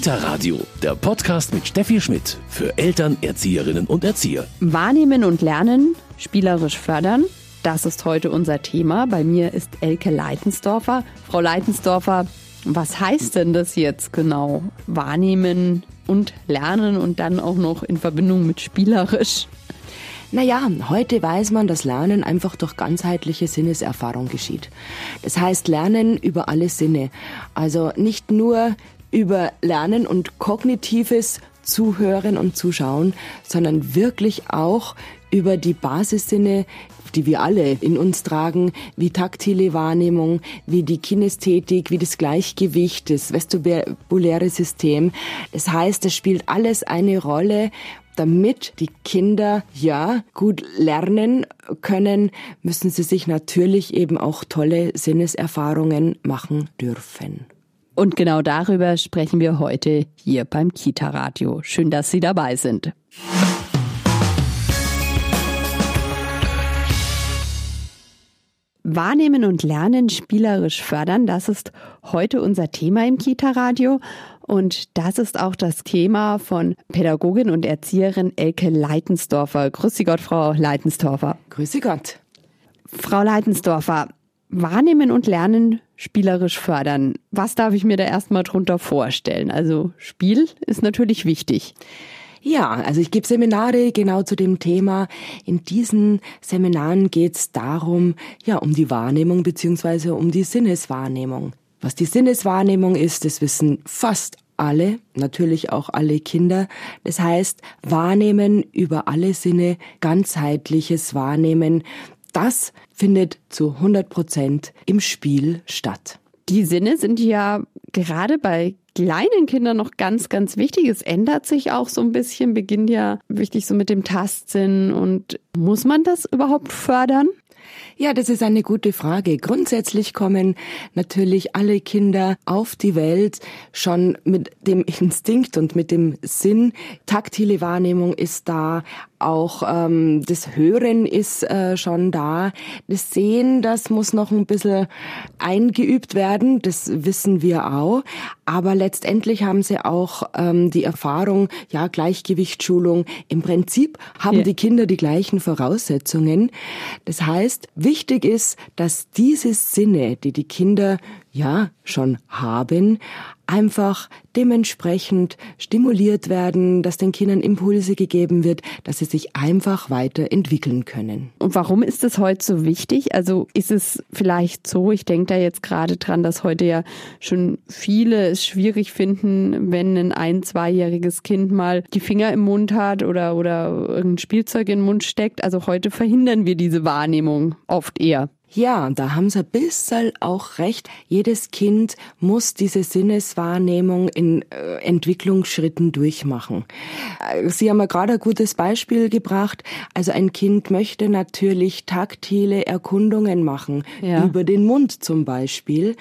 Kita Radio, der Podcast mit Steffi Schmidt für Eltern, Erzieherinnen und Erzieher. Wahrnehmen und lernen, spielerisch fördern. Das ist heute unser Thema. Bei mir ist Elke Leitensdorfer. Frau Leitensdorfer, was heißt denn das jetzt genau? Wahrnehmen und lernen und dann auch noch in Verbindung mit spielerisch? Naja, heute weiß man, dass Lernen einfach durch ganzheitliche Sinneserfahrung geschieht. Das heißt Lernen über alle Sinne. Also nicht nur über Lernen und kognitives Zuhören und Zuschauen, sondern wirklich auch über die Basissinne, die wir alle in uns tragen, wie taktile Wahrnehmung, wie die Kinästhetik, wie das Gleichgewicht, das vestibuläre System. Das heißt, es spielt alles eine Rolle damit die Kinder ja gut lernen können, müssen sie sich natürlich eben auch tolle Sinneserfahrungen machen dürfen. Und genau darüber sprechen wir heute hier beim Kita Radio. Schön, dass Sie dabei sind. Wahrnehmen und Lernen spielerisch fördern, das ist heute unser Thema im Kita Radio. Und das ist auch das Thema von Pädagogin und Erzieherin Elke Leitensdorfer. Grüße Gott, Frau Leitensdorfer. Grüße Gott. Frau Leitensdorfer, Wahrnehmen und Lernen spielerisch fördern. Was darf ich mir da erstmal drunter vorstellen? Also Spiel ist natürlich wichtig. Ja, also ich gebe Seminare genau zu dem Thema. In diesen Seminaren geht es darum, ja, um die Wahrnehmung beziehungsweise um die Sinneswahrnehmung. Was die Sinneswahrnehmung ist, das wissen fast alle, natürlich auch alle Kinder. Das heißt, Wahrnehmen über alle Sinne, ganzheitliches Wahrnehmen, das findet zu 100 Prozent im Spiel statt. Die Sinne sind ja gerade bei kleinen Kindern noch ganz, ganz wichtig. Es ändert sich auch so ein bisschen, beginnt ja wichtig so mit dem Tastsinn. Und muss man das überhaupt fördern? Ja, das ist eine gute Frage. Grundsätzlich kommen natürlich alle Kinder auf die Welt schon mit dem Instinkt und mit dem Sinn. Taktile Wahrnehmung ist da, auch ähm, das Hören ist äh, schon da. Das Sehen, das muss noch ein bisschen eingeübt werden, das wissen wir auch. Aber letztendlich haben sie auch ähm, die Erfahrung, ja, Gleichgewichtsschulung. Im Prinzip haben ja. die Kinder die gleichen Voraussetzungen. Das heißt, wichtig ist, dass diese Sinne, die die Kinder ja schon haben, einfach dementsprechend stimuliert werden, dass den Kindern Impulse gegeben wird, dass sie sich einfach weiterentwickeln können. Und warum ist es heute so wichtig? Also ist es vielleicht so, ich denke da jetzt gerade dran, dass heute ja schon viele es schwierig finden, wenn ein ein-, zweijähriges Kind mal die Finger im Mund hat oder, oder irgendein Spielzeug in den Mund steckt. Also heute verhindern wir diese Wahrnehmung oft eher. Ja, da haben Sie ein bisschen auch recht. Jedes Kind muss diese Sinneswahrnehmung in äh, Entwicklungsschritten durchmachen. Äh, Sie haben ja gerade ein gutes Beispiel gebracht. Also ein Kind möchte natürlich taktile Erkundungen machen, ja. über den Mund zum Beispiel.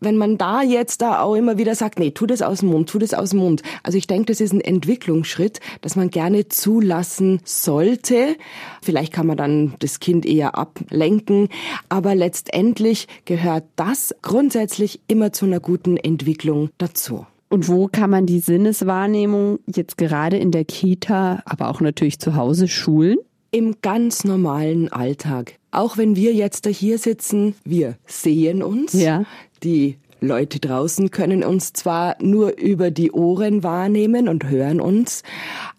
Wenn man da jetzt da auch immer wieder sagt, nee, tu das aus dem Mund, tu das aus dem Mund. Also ich denke, das ist ein Entwicklungsschritt, dass man gerne zulassen sollte. Vielleicht kann man dann das Kind eher ablenken aber letztendlich gehört das grundsätzlich immer zu einer guten Entwicklung dazu. Und wo kann man die Sinneswahrnehmung jetzt gerade in der Kita, aber auch natürlich zu Hause schulen? Im ganz normalen Alltag. Auch wenn wir jetzt da hier sitzen, wir sehen uns. Ja. Die Leute draußen können uns zwar nur über die Ohren wahrnehmen und hören uns,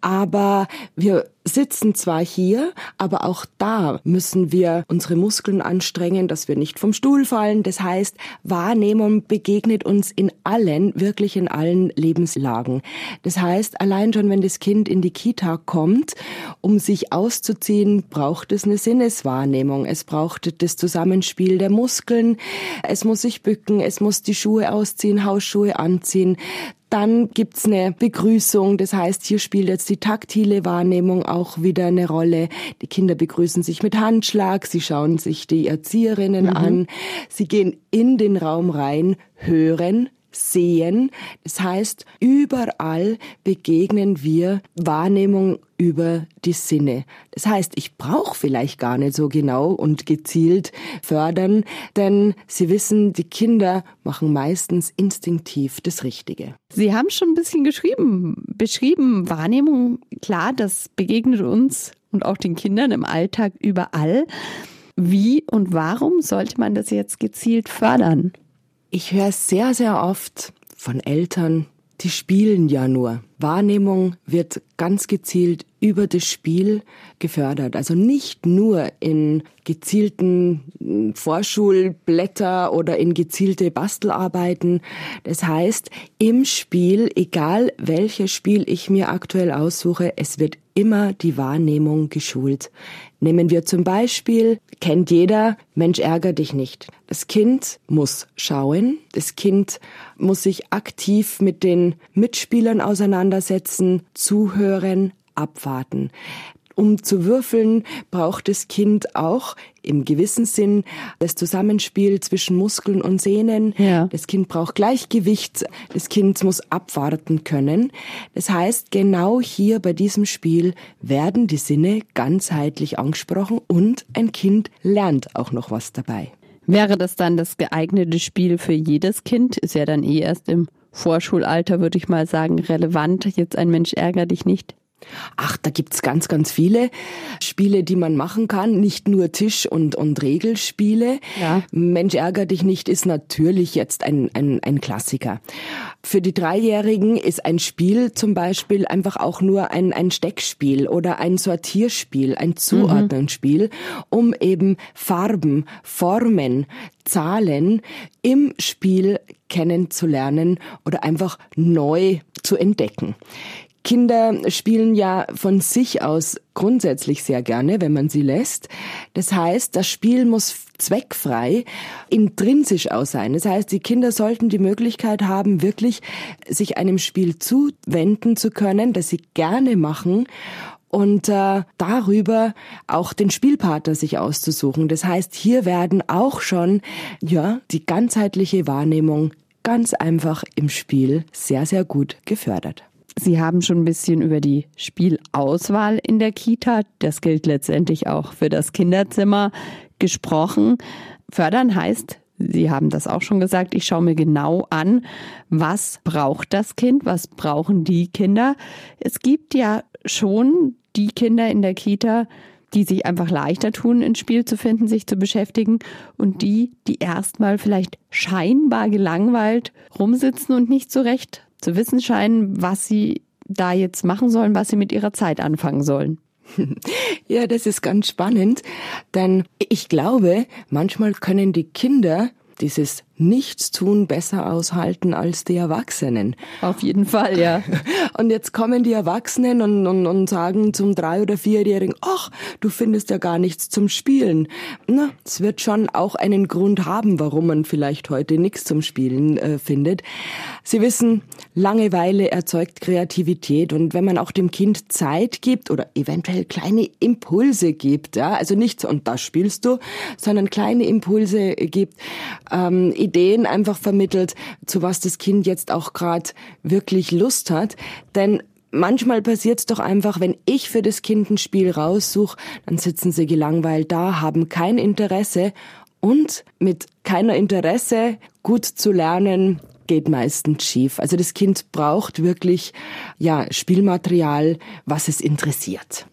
aber wir sitzen zwar hier, aber auch da müssen wir unsere Muskeln anstrengen, dass wir nicht vom Stuhl fallen. Das heißt, Wahrnehmung begegnet uns in allen, wirklich in allen Lebenslagen. Das heißt, allein schon, wenn das Kind in die Kita kommt, um sich auszuziehen, braucht es eine Sinneswahrnehmung. Es braucht das Zusammenspiel der Muskeln. Es muss sich bücken, es muss die Schuhe ausziehen, Hausschuhe anziehen. Dann gibt's eine Begrüßung, das heißt, hier spielt jetzt die taktile Wahrnehmung auch wieder eine Rolle. Die Kinder begrüßen sich mit Handschlag, sie schauen sich die Erzieherinnen mhm. an, sie gehen in den Raum rein, hören, sehen. Das heißt, überall begegnen wir Wahrnehmung über die Sinne. Das heißt, ich brauche vielleicht gar nicht so genau und gezielt fördern, denn Sie wissen, die Kinder machen meistens instinktiv das Richtige. Sie haben schon ein bisschen geschrieben, beschrieben, Wahrnehmung, klar, das begegnet uns und auch den Kindern im Alltag überall. Wie und warum sollte man das jetzt gezielt fördern? Ich höre sehr, sehr oft von Eltern, die spielen ja nur. Wahrnehmung wird ganz gezielt über das Spiel gefördert. Also nicht nur in gezielten hm, Vorschulblätter oder in gezielte Bastelarbeiten. Das heißt, im Spiel, egal welches Spiel ich mir aktuell aussuche, es wird immer die Wahrnehmung geschult. Nehmen wir zum Beispiel, kennt jeder, Mensch ärger dich nicht. Das Kind muss schauen, das Kind muss sich aktiv mit den Mitspielern auseinandersetzen, zuhören, abwarten. Um zu würfeln, braucht das Kind auch im gewissen Sinn das Zusammenspiel zwischen Muskeln und Sehnen. Ja. Das Kind braucht Gleichgewicht. Das Kind muss abwarten können. Das heißt, genau hier bei diesem Spiel werden die Sinne ganzheitlich angesprochen und ein Kind lernt auch noch was dabei. Wäre das dann das geeignete Spiel für jedes Kind? Ist ja dann eh erst im Vorschulalter, würde ich mal sagen, relevant. Jetzt ein Mensch ärger dich nicht. Ach, da gibt's ganz, ganz viele Spiele, die man machen kann. Nicht nur Tisch- und, und Regelspiele. Ja. Mensch, ärger dich nicht ist natürlich jetzt ein, ein, ein Klassiker. Für die Dreijährigen ist ein Spiel zum Beispiel einfach auch nur ein, ein Steckspiel oder ein Sortierspiel, ein Zuordnungsspiel, mhm. um eben Farben, Formen, Zahlen im Spiel kennenzulernen oder einfach neu zu entdecken. Kinder spielen ja von sich aus grundsätzlich sehr gerne, wenn man sie lässt. Das heißt, das Spiel muss zweckfrei, intrinsisch aus sein. Das heißt, die Kinder sollten die Möglichkeit haben, wirklich sich einem Spiel zuwenden zu können, das sie gerne machen und äh, darüber auch den Spielpartner sich auszusuchen. Das heißt, hier werden auch schon ja die ganzheitliche Wahrnehmung ganz einfach im Spiel sehr sehr gut gefördert. Sie haben schon ein bisschen über die Spielauswahl in der Kita, das gilt letztendlich auch für das Kinderzimmer, gesprochen. Fördern heißt, Sie haben das auch schon gesagt, ich schaue mir genau an, was braucht das Kind, was brauchen die Kinder. Es gibt ja schon die Kinder in der Kita, die sich einfach leichter tun, ins Spiel zu finden, sich zu beschäftigen und die, die erstmal vielleicht scheinbar gelangweilt rumsitzen und nicht so recht zu wissen scheinen, was sie da jetzt machen sollen, was sie mit ihrer Zeit anfangen sollen. Ja, das ist ganz spannend, denn ich glaube, manchmal können die Kinder dieses Nichtstun besser aushalten als die Erwachsenen. Auf jeden Fall, ja. Und jetzt kommen die Erwachsenen und, und, und sagen zum drei- oder vierjährigen, ach, du findest ja gar nichts zum Spielen. Na, es wird schon auch einen Grund haben, warum man vielleicht heute nichts zum Spielen äh, findet. Sie wissen, Langeweile erzeugt Kreativität und wenn man auch dem Kind Zeit gibt oder eventuell kleine Impulse gibt, ja, also nicht und das spielst du, sondern kleine Impulse gibt, ähm, Ideen einfach vermittelt, zu was das Kind jetzt auch gerade wirklich Lust hat, denn manchmal passiert es doch einfach, wenn ich für das Kind ein Spiel raussuche, dann sitzen sie gelangweilt da, haben kein Interesse und mit keiner Interesse gut zu lernen, geht meistens schief. Also das Kind braucht wirklich ja Spielmaterial, was es interessiert.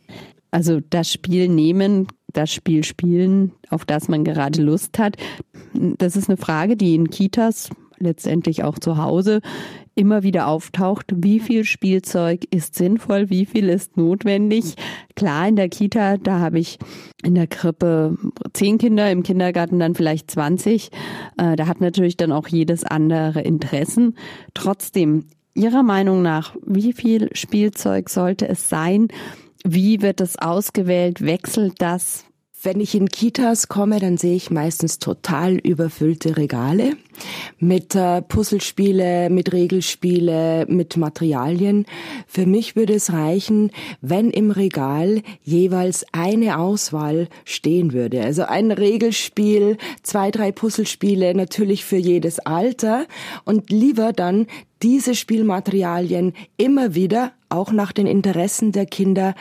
Also das Spiel nehmen, das Spiel spielen, auf das man gerade Lust hat. Das ist eine Frage, die in Kitas letztendlich auch zu Hause immer wieder auftaucht. Wie viel Spielzeug ist sinnvoll? Wie viel ist notwendig? Klar, in der Kita, da habe ich in der Krippe zehn Kinder, im Kindergarten dann vielleicht 20. Äh, da hat natürlich dann auch jedes andere Interessen. Trotzdem, Ihrer Meinung nach, wie viel Spielzeug sollte es sein? Wie wird es ausgewählt? Wechselt das Wenn ich in Kitas komme, dann sehe ich meistens total überfüllte Regale mit äh, Puzzlespiele, mit Regelspiele, mit Materialien. Für mich würde es reichen, wenn im Regal jeweils eine Auswahl stehen würde. Also ein Regelspiel, zwei, drei Puzzlespiele, natürlich für jedes Alter und lieber dann diese Spielmaterialien immer wieder auch nach den Interessen der Kinder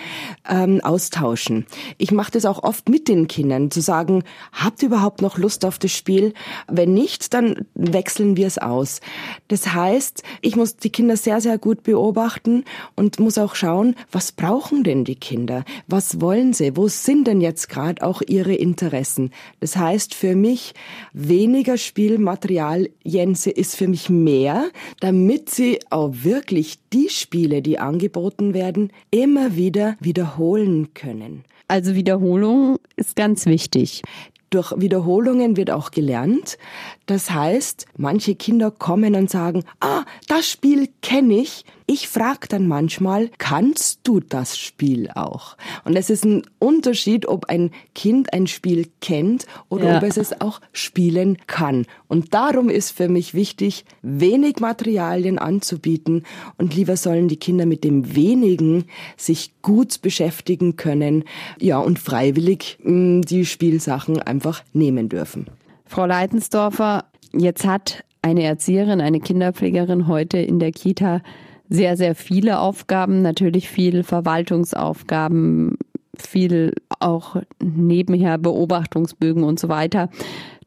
ähm, austauschen. Ich mache das auch oft mit den Kindern, zu sagen, habt ihr überhaupt noch Lust auf das Spiel? Wenn nicht, dann wechseln wir es aus. Das heißt, ich muss die Kinder sehr, sehr gut beobachten und muss auch schauen, was brauchen denn die Kinder? Was wollen sie? Wo sind denn jetzt gerade auch ihre Interessen? Das heißt für mich, weniger Spielmaterial, Jense, ist für mich mehr, damit sie auch wirklich die Spiele, die angeboten werden, immer wieder wiederholen können. Also Wiederholung ist ganz wichtig. Durch Wiederholungen wird auch gelernt. Das heißt, manche Kinder kommen und sagen, ah, das Spiel kenne ich. Ich frage dann manchmal, kannst du das Spiel auch? Und es ist ein Unterschied, ob ein Kind ein Spiel kennt oder ja. ob es es auch spielen kann. Und darum ist für mich wichtig, wenig Materialien anzubieten und lieber sollen die Kinder mit dem wenigen sich gut beschäftigen können, ja, und freiwillig mh, mm, die Spielsachen einfach nehmen dürfen. Frau Leitensdorfer, jetzt hat eine Erzieherin, eine Kinderpflegerin heute in der Kita sehr, sehr viele Aufgaben, natürlich viel Verwaltungsaufgaben, viel auch nebenher Beobachtungsbögen und so weiter.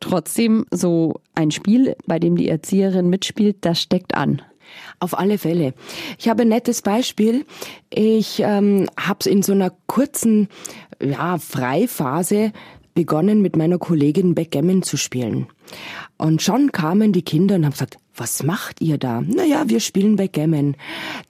Trotzdem so ein Spiel, bei dem die Erzieherin mitspielt, das steckt an. Auf alle Fälle. Ich habe ein nettes Beispiel. Ich ähm, habe es in so einer kurzen ja, Freiphase begonnen, mit meiner Kollegin Backgammon zu spielen. Und schon kamen die Kinder und haben gesagt, was macht ihr da? Naja, wir spielen Backgammon.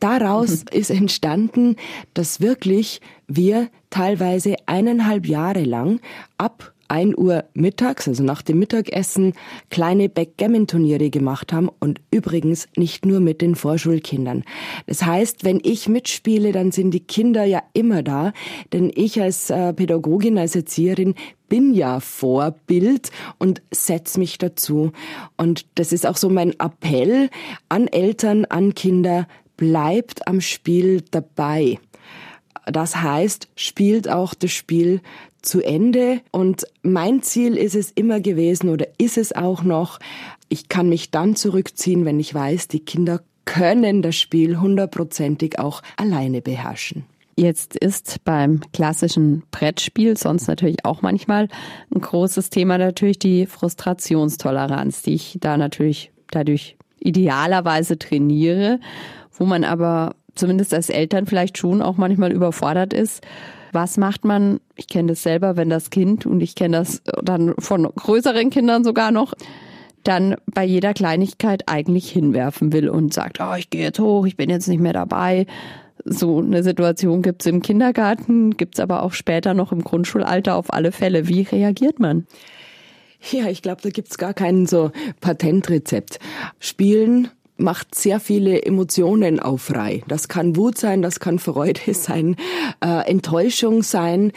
Daraus ist entstanden, dass wirklich wir teilweise eineinhalb Jahre lang ab 1 Uhr mittags, also nach dem Mittagessen, kleine Backgammon-Turniere gemacht haben und übrigens nicht nur mit den Vorschulkindern. Das heißt, wenn ich mitspiele, dann sind die Kinder ja immer da, denn ich als äh, Pädagogin, als Erzieherin bin ja Vorbild und setz mich dazu. Und das ist auch so mein Appell an Eltern, an Kinder, bleibt am Spiel dabei. Das heißt, spielt auch das Spiel zu Ende. Und mein Ziel ist es immer gewesen oder ist es auch noch, ich kann mich dann zurückziehen, wenn ich weiß, die Kinder können das Spiel hundertprozentig auch alleine beherrschen. Jetzt ist beim klassischen Brettspiel sonst natürlich auch manchmal ein großes Thema natürlich die Frustrationstoleranz, die ich da natürlich dadurch idealerweise trainiere, wo man aber zumindest als Eltern vielleicht schon auch manchmal überfordert ist. Was macht man? Ich kenne das selber, wenn das Kind und ich kenne das dann von größeren Kindern sogar noch dann bei jeder Kleinigkeit eigentlich hinwerfen will und sagt, oh, ich gehe jetzt hoch, ich bin jetzt nicht mehr dabei. So eine Situation gibt's im Kindergarten, gibt's aber auch später noch im Grundschulalter auf alle Fälle. Wie reagiert man? Ja, ich glaube, da gibt's gar kein so Patentrezept. Spielen macht sehr viele Emotionen auf frei. Das kann Wut sein, das kann Freude sein, äh, Enttäuschung sein.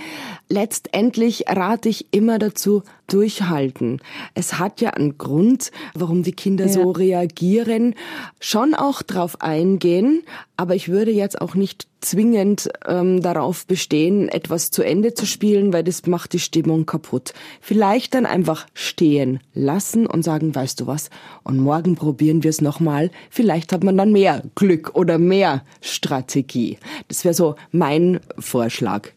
Letztendlich rate ich immer dazu, durchhalten. Es hat ja einen Grund, warum die Kinder ja. so reagieren. Schon auch drauf eingehen, aber ich würde jetzt auch nicht zwingend ähm, darauf bestehen, etwas zu Ende zu spielen, weil das macht die Stimmung kaputt. Vielleicht dann einfach stehen lassen und sagen, weißt du was, und morgen probieren wir es nochmal. Vielleicht hat man dann mehr Glück oder mehr Strategie. Das wäre so mein Vorschlag.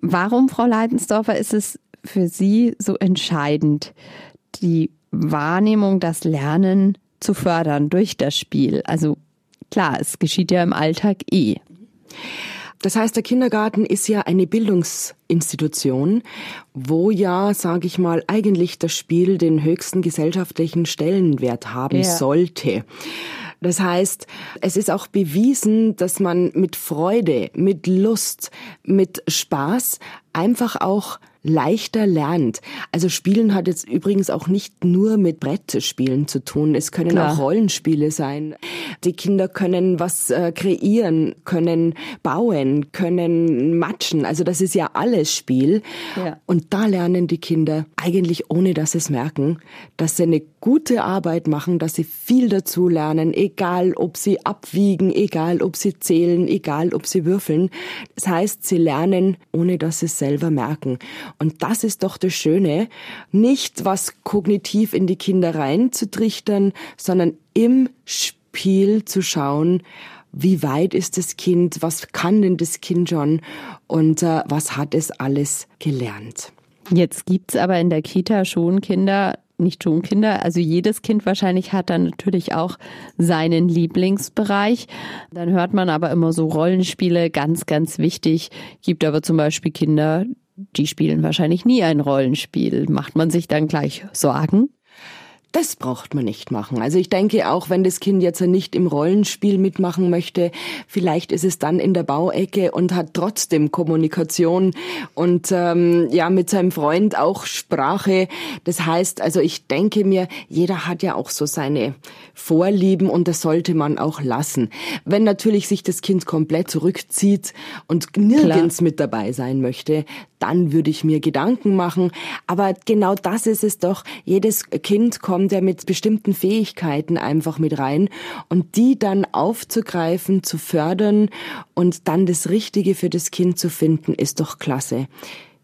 Warum, Frau Leitensdorfer, ist es für Sie so entscheidend, die Wahrnehmung, das Lernen zu fördern durch das Spiel? Also klar, es geschieht ja im Alltag eh. Das heißt, der Kindergarten ist ja eine Bildungsinstitution, wo ja, sage ich mal, eigentlich das Spiel den höchsten gesellschaftlichen Stellenwert haben ja. sollte. Das heißt, es ist auch bewiesen, dass man mit Freude, mit Lust, mit Spaß einfach auch leichter lernt. Also Spielen hat jetzt übrigens auch nicht nur mit Brettspielen zu tun. Es können Klar. auch Rollenspiele sein. Die Kinder können was äh, kreieren, können bauen, können matschen. Also das ist ja alles Spiel. Ja. Und da lernen die Kinder eigentlich ohne, dass sie es merken, dass sie eine gute Arbeit machen, dass sie viel dazu lernen, egal ob sie abwiegen, egal ob sie zählen, egal ob sie würfeln. Das heißt, sie lernen, ohne dass sie es selber merken. Und das ist doch das Schöne, nicht was kognitiv in die Kinder reinzutrichtern, sondern im Spiel zu schauen, wie weit ist das Kind, was kann denn das Kind schon und äh, was hat es alles gelernt. Jetzt gibt's aber in der Kita schon Kinder, nicht schon Kinder, also jedes Kind wahrscheinlich hat dann natürlich auch seinen Lieblingsbereich. Dann hört man aber immer so Rollenspiele, ganz, ganz wichtig. Gibt aber zum Beispiel Kinder, die spielen wahrscheinlich nie ein Rollenspiel. Macht man sich dann gleich Sorgen? Das braucht man nicht machen. Also ich denke auch, wenn das Kind jetzt nicht im Rollenspiel mitmachen möchte, vielleicht ist es dann in der Bauecke und hat trotzdem Kommunikation und ähm, ja mit seinem Freund auch Sprache. Das heißt, also ich denke mir, jeder hat ja auch so seine Vorlieben und das sollte man auch lassen. Wenn natürlich sich das Kind komplett zurückzieht und nirgends Klar. mit dabei sein möchte, dann würde ich mir Gedanken machen. Aber genau das ist es doch. Jedes Kind kommt ja mit bestimmten Fähigkeiten einfach mit rein und die dann aufzugreifen, zu fördern und dann das Richtige für das Kind zu finden, ist doch klasse.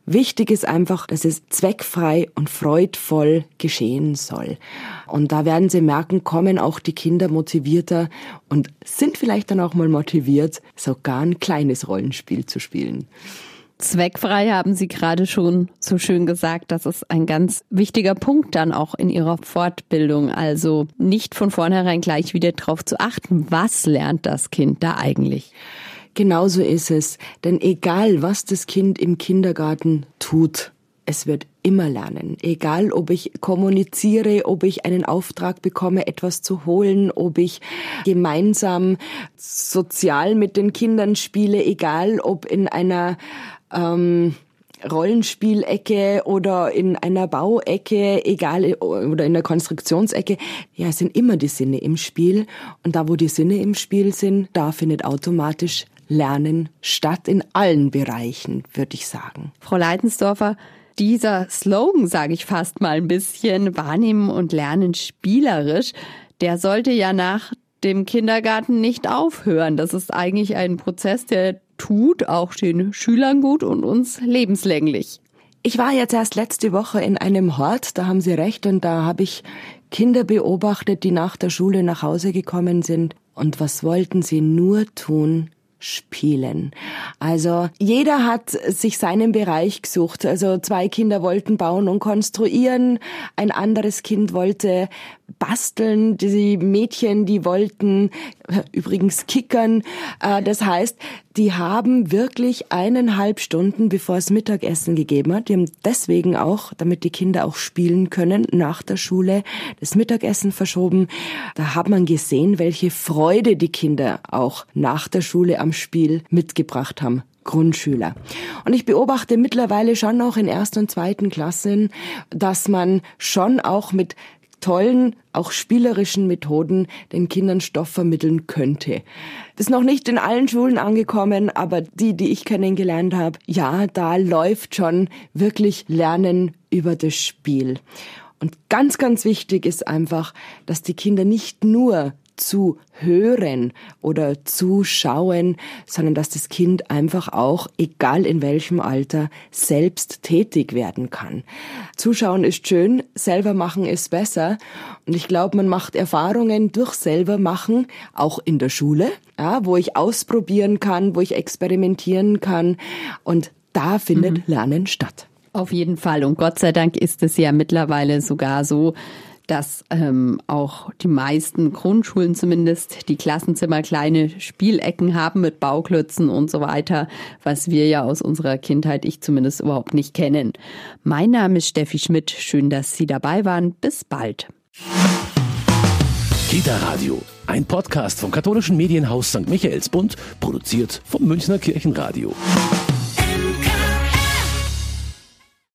Wichtig ist einfach, dass es zweckfrei und freudvoll geschehen soll. Und da werden Sie merken, kommen auch die Kinder motivierter und sind vielleicht dann auch mal motiviert, sogar ein kleines Rollenspiel zu spielen. Zweckfrei haben Sie gerade schon so schön gesagt. Das ist ein ganz wichtiger Punkt dann auch in Ihrer Fortbildung. Also nicht von vornherein gleich wieder drauf zu achten, was lernt das Kind da eigentlich? Genauso ist es. Denn egal, was das Kind im Kindergarten tut, es wird immer lernen. Egal, ob ich kommuniziere, ob ich einen Auftrag bekomme, etwas zu holen, ob ich gemeinsam sozial mit den Kindern spiele, egal, ob in einer ähm, Rollenspielecke oder in einer Bauecke, egal, oder in der Konstruktionsecke, ja, es sind immer die Sinne im Spiel. Und da, wo die Sinne im Spiel sind, da findet automatisch Lernen statt in allen Bereichen, würde ich sagen. Frau Leitensdorfer, dieser Slogan, sage ich fast mal ein bisschen, wahrnehmen und lernen spielerisch, der sollte ja nach dem Kindergarten nicht aufhören. Das ist eigentlich ein Prozess, der tut auch den Schülern gut und uns lebenslänglich. Ich war jetzt erst letzte Woche in einem Hort, da haben Sie recht, und da habe ich Kinder beobachtet, die nach der Schule nach Hause gekommen sind. Und was wollten sie nur tun? spielen. Also jeder hat sich seinen Bereich gesucht. Also zwei Kinder wollten bauen und konstruieren, ein anderes Kind wollte basteln, die Mädchen, die wollten übrigens kickern. Äh, das heißt, die haben wirklich eineinhalb Stunden, bevor es Mittagessen gegeben hat, die haben deswegen auch, damit die Kinder auch spielen können, nach der Schule das Mittagessen verschoben. Da hat man gesehen, welche Freude die Kinder auch nach der Schule am Spiel mitgebracht haben. Grundschüler. Und ich beobachte mittlerweile schon auch in ersten und zweiten Klassen, dass man schon auch mit tollen, auch spielerischen Methoden den Kindern Stoff vermitteln könnte. Das ist noch nicht in allen Schulen angekommen, aber die, die ich kennengelernt habe, ja, da läuft schon wirklich Lernen über das Spiel. Und ganz, ganz wichtig ist einfach, dass die Kinder nicht nur zu hören oder zuschauen, sondern dass das Kind einfach auch, egal in welchem Alter, selbst tätig werden kann. Zuschauen ist schön, selber machen ist besser. Und ich glaube, man macht Erfahrungen durch selber machen, auch in der Schule, ja, wo ich ausprobieren kann, wo ich experimentieren kann. Und da findet mhm. Lernen statt. Auf jeden Fall. Und Gott sei Dank ist es ja mittlerweile sogar so, dass ähm, auch die meisten Grundschulen zumindest die Klassenzimmer kleine Spielecken haben mit Bauklötzen und so weiter, was wir ja aus unserer Kindheit, ich zumindest überhaupt nicht kennen. Mein Name ist Steffi Schmidt. Schön, dass Sie dabei waren. Bis bald. Kita Radio, ein Podcast vom katholischen Medienhaus St. Michaelsbund, produziert vom Münchner Kirchenradio.